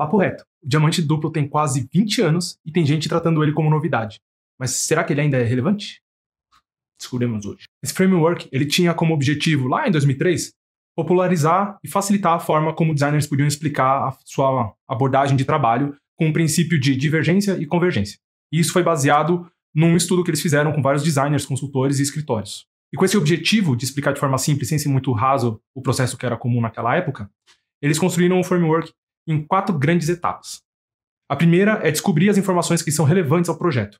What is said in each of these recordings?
Papo reto. O diamante duplo tem quase 20 anos e tem gente tratando ele como novidade. Mas será que ele ainda é relevante? Descobrimos hoje. Esse framework, ele tinha como objetivo, lá em 2003, popularizar e facilitar a forma como designers podiam explicar a sua abordagem de trabalho com o princípio de divergência e convergência. E isso foi baseado num estudo que eles fizeram com vários designers, consultores e escritórios. E com esse objetivo de explicar de forma simples, sem ser muito raso, o processo que era comum naquela época, eles construíram um framework em quatro grandes etapas. A primeira é descobrir as informações que são relevantes ao projeto.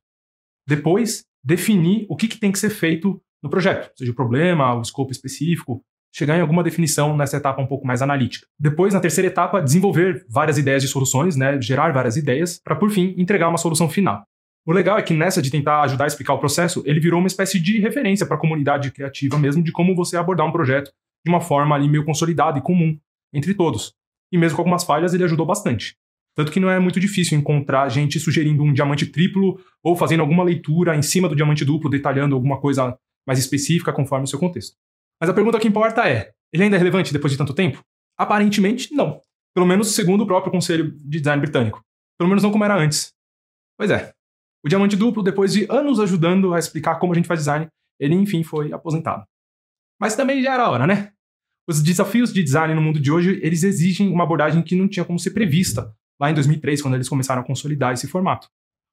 Depois, definir o que, que tem que ser feito no projeto, seja o problema, o escopo específico, chegar em alguma definição nessa etapa um pouco mais analítica. Depois, na terceira etapa, desenvolver várias ideias de soluções, né, gerar várias ideias, para por fim entregar uma solução final. O legal é que nessa de tentar ajudar a explicar o processo, ele virou uma espécie de referência para a comunidade criativa mesmo de como você abordar um projeto de uma forma ali meio consolidada e comum entre todos. E mesmo com algumas falhas, ele ajudou bastante. Tanto que não é muito difícil encontrar gente sugerindo um diamante triplo ou fazendo alguma leitura em cima do diamante duplo, detalhando alguma coisa mais específica conforme o seu contexto. Mas a pergunta que importa é: ele ainda é relevante depois de tanto tempo? Aparentemente, não. Pelo menos segundo o próprio Conselho de Design britânico. Pelo menos não como era antes. Pois é. O diamante duplo, depois de anos ajudando a explicar como a gente faz design, ele enfim foi aposentado. Mas também já era hora, né? Os desafios de design no mundo de hoje, eles exigem uma abordagem que não tinha como ser prevista lá em 2003, quando eles começaram a consolidar esse formato.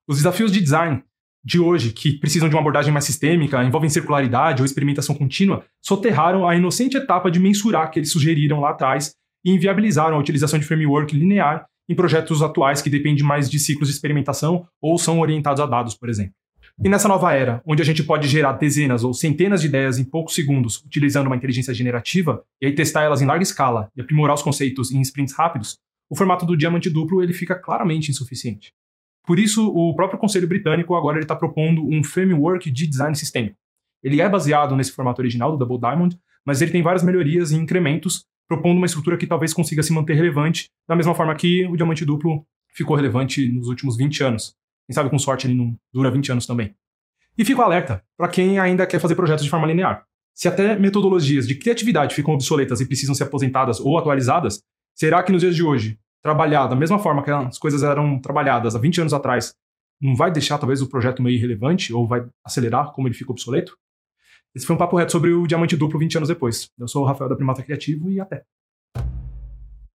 Os desafios de design de hoje, que precisam de uma abordagem mais sistêmica, envolvem circularidade ou experimentação contínua, soterraram a inocente etapa de mensurar que eles sugeriram lá atrás e inviabilizaram a utilização de framework linear em projetos atuais que dependem mais de ciclos de experimentação ou são orientados a dados, por exemplo. E nessa nova era, onde a gente pode gerar dezenas ou centenas de ideias em poucos segundos utilizando uma inteligência generativa, e aí testar elas em larga escala e aprimorar os conceitos em sprints rápidos, o formato do diamante duplo ele fica claramente insuficiente. Por isso, o próprio Conselho Britânico agora está propondo um framework de design sistêmico. Ele é baseado nesse formato original do Double Diamond, mas ele tem várias melhorias e incrementos, propondo uma estrutura que talvez consiga se manter relevante, da mesma forma que o diamante duplo ficou relevante nos últimos 20 anos. Quem sabe com sorte ele não dura 20 anos também. E fico alerta para quem ainda quer fazer projetos de forma linear. Se até metodologias de criatividade ficam obsoletas e precisam ser aposentadas ou atualizadas, será que nos dias de hoje, trabalhar da mesma forma que as coisas eram trabalhadas há 20 anos atrás, não vai deixar talvez o projeto meio irrelevante ou vai acelerar como ele fica obsoleto? Esse foi um papo reto sobre o diamante duplo 20 anos depois. Eu sou o Rafael da Primata Criativo e até.